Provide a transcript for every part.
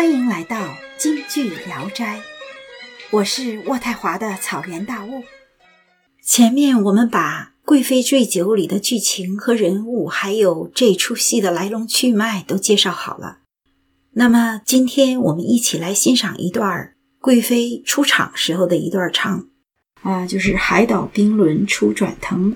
欢迎来到京剧聊斋，我是渥太华的草原大雾。前面我们把《贵妃醉酒》里的剧情和人物，还有这出戏的来龙去脉都介绍好了。那么今天我们一起来欣赏一段贵妃出场时候的一段唱，啊，就是《海岛冰轮初转腾》。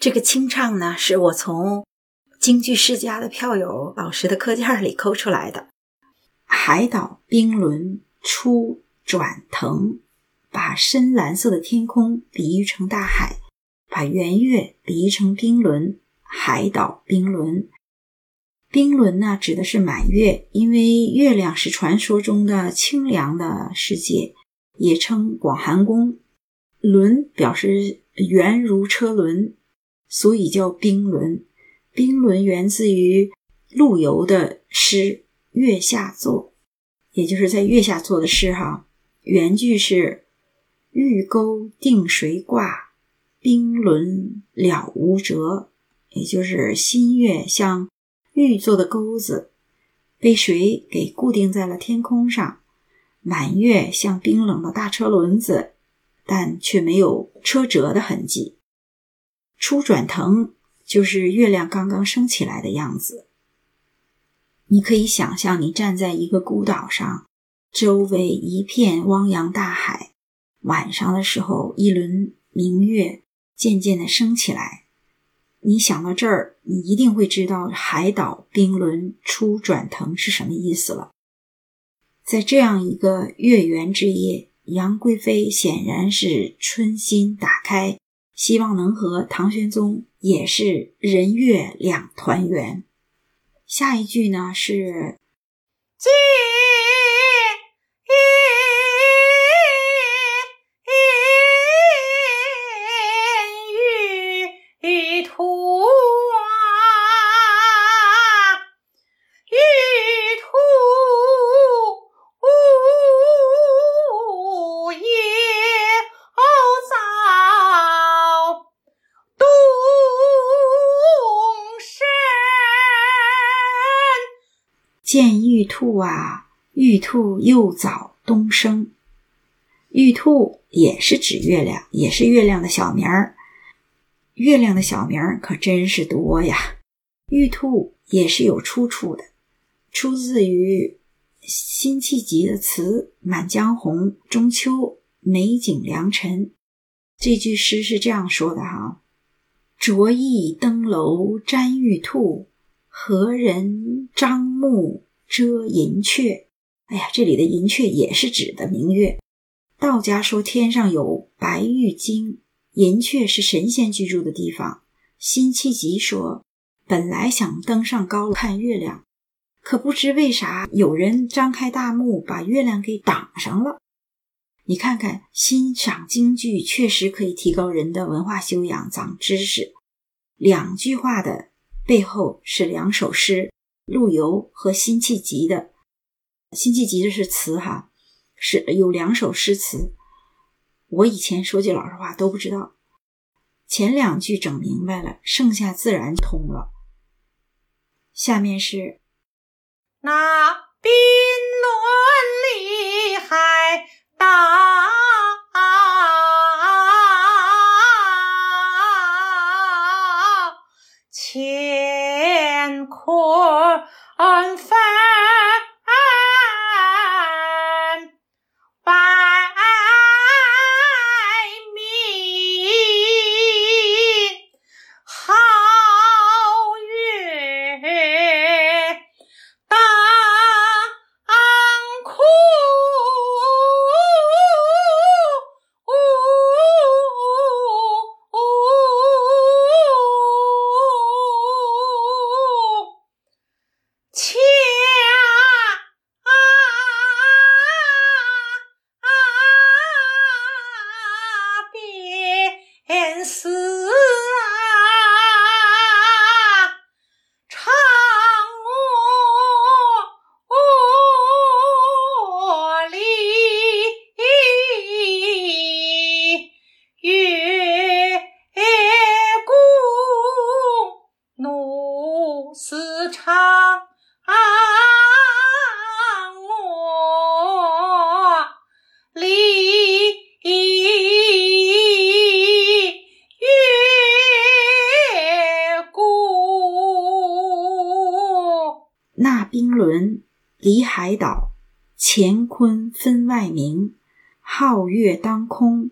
这个清唱呢，是我从京剧世家的票友老师的课件里抠出来的。海岛冰轮出转腾，把深蓝色的天空比喻成大海，把圆月比喻成冰轮。海岛冰轮，冰轮呢指的是满月，因为月亮是传说中的清凉的世界，也称广寒宫。轮表示圆如车轮。所以叫冰轮，冰轮源自于陆游的诗《月下作》，也就是在月下做的诗哈。原句是“玉钩定谁挂，冰轮了无辙”，也就是新月像玉做的钩子，被谁给固定在了天空上；满月像冰冷的大车轮子，但却没有车辙的痕迹。初转腾就是月亮刚刚升起来的样子。你可以想象，你站在一个孤岛上，周围一片汪洋大海。晚上的时候，一轮明月渐渐的升起来。你想到这儿，你一定会知道“海岛冰轮初转腾”是什么意思了。在这样一个月圆之夜，杨贵妃显然是春心打开。希望能和唐玄宗也是人月两团圆。下一句呢是。见玉兔啊，玉兔又早东升。玉兔也是指月亮，也是月亮的小名儿。月亮的小名儿可真是多呀。玉兔也是有出处的，出自于辛弃疾的词《满江红·中秋美景良辰》。这句诗是这样说的哈：“着意登楼瞻玉兔。”何人张目遮银阙？哎呀，这里的银阙也是指的明月。道家说天上有白玉京，银阙是神仙居住的地方。辛弃疾说，本来想登上高楼看月亮，可不知为啥有人张开大幕把月亮给挡上了。你看看，欣赏京剧确实可以提高人的文化修养、长知识。两句话的。背后是两首诗，陆游和辛弃疾的。辛弃疾的是词哈，是有两首诗词。我以前说句老实话都不知道，前两句整明白了，剩下自然通了。下面是那冰轮里海大。乾离海岛，乾坤分外明。皓月当空，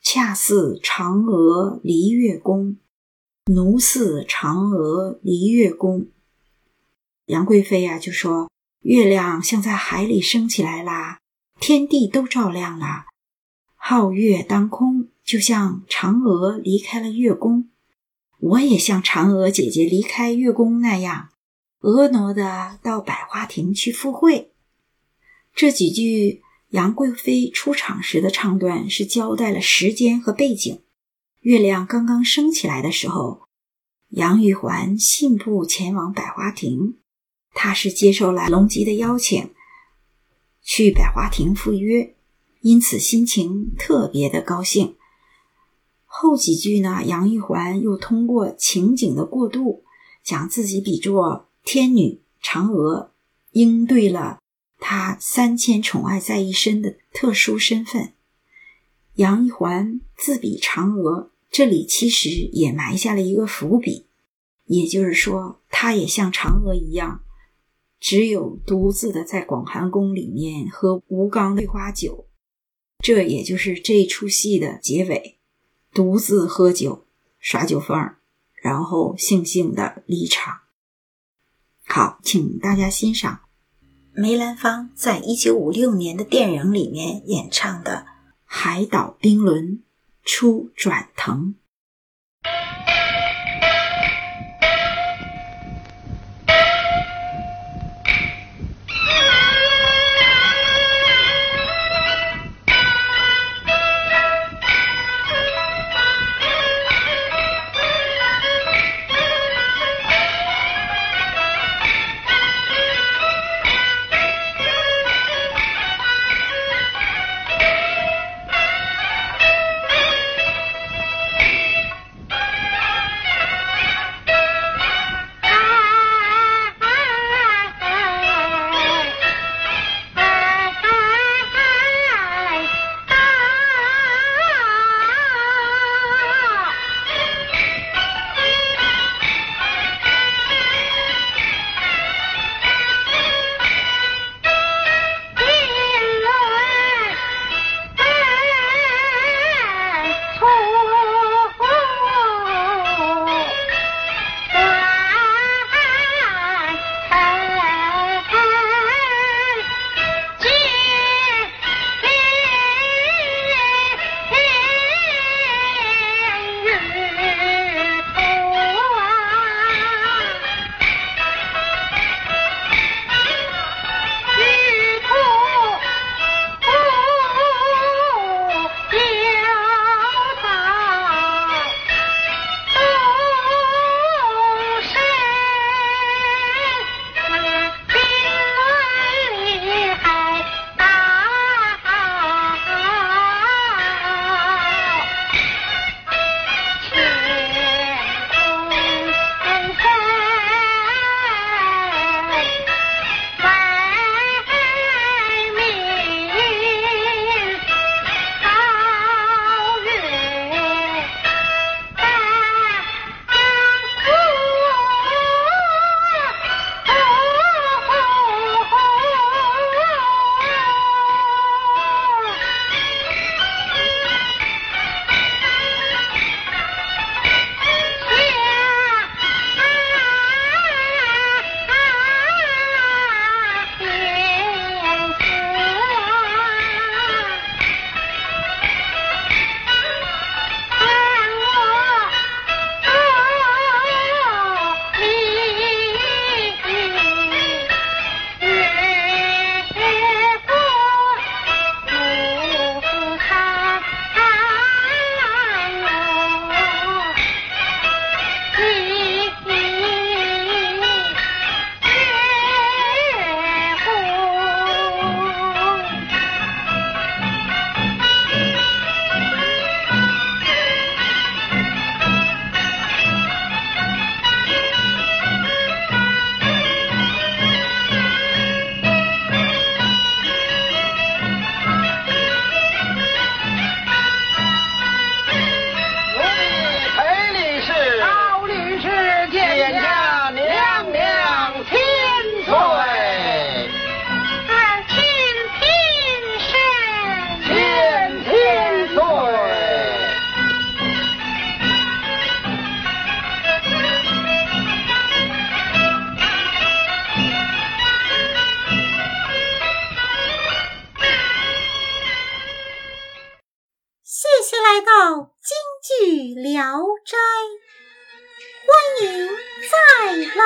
恰似嫦娥离月宫。奴似嫦娥离月宫。杨贵妃呀，就说月亮像在海里升起来啦，天地都照亮了。皓月当空，就像嫦娥离开了月宫。我也像嫦娥姐姐离开月宫那样，婀娜的到百花亭去赴会。这几句。杨贵妃出场时的唱段是交代了时间和背景。月亮刚刚升起来的时候，杨玉环信步前往百花亭，他是接受了龙吉的邀请，去百花亭赴约，因此心情特别的高兴。后几句呢，杨玉环又通过情景的过渡，将自己比作天女嫦娥，应对了。他三千宠爱在一身的特殊身份，杨玉环自比嫦娥，这里其实也埋下了一个伏笔，也就是说，她也像嫦娥一样，只有独自的在广寒宫里面喝吴刚桂花酒，这也就是这出戏的结尾，独自喝酒耍酒疯，然后悻悻的离场。好，请大家欣赏。梅兰芳在一九五六年的电影里面演唱的《海岛冰轮初转腾》。斋欢迎再来。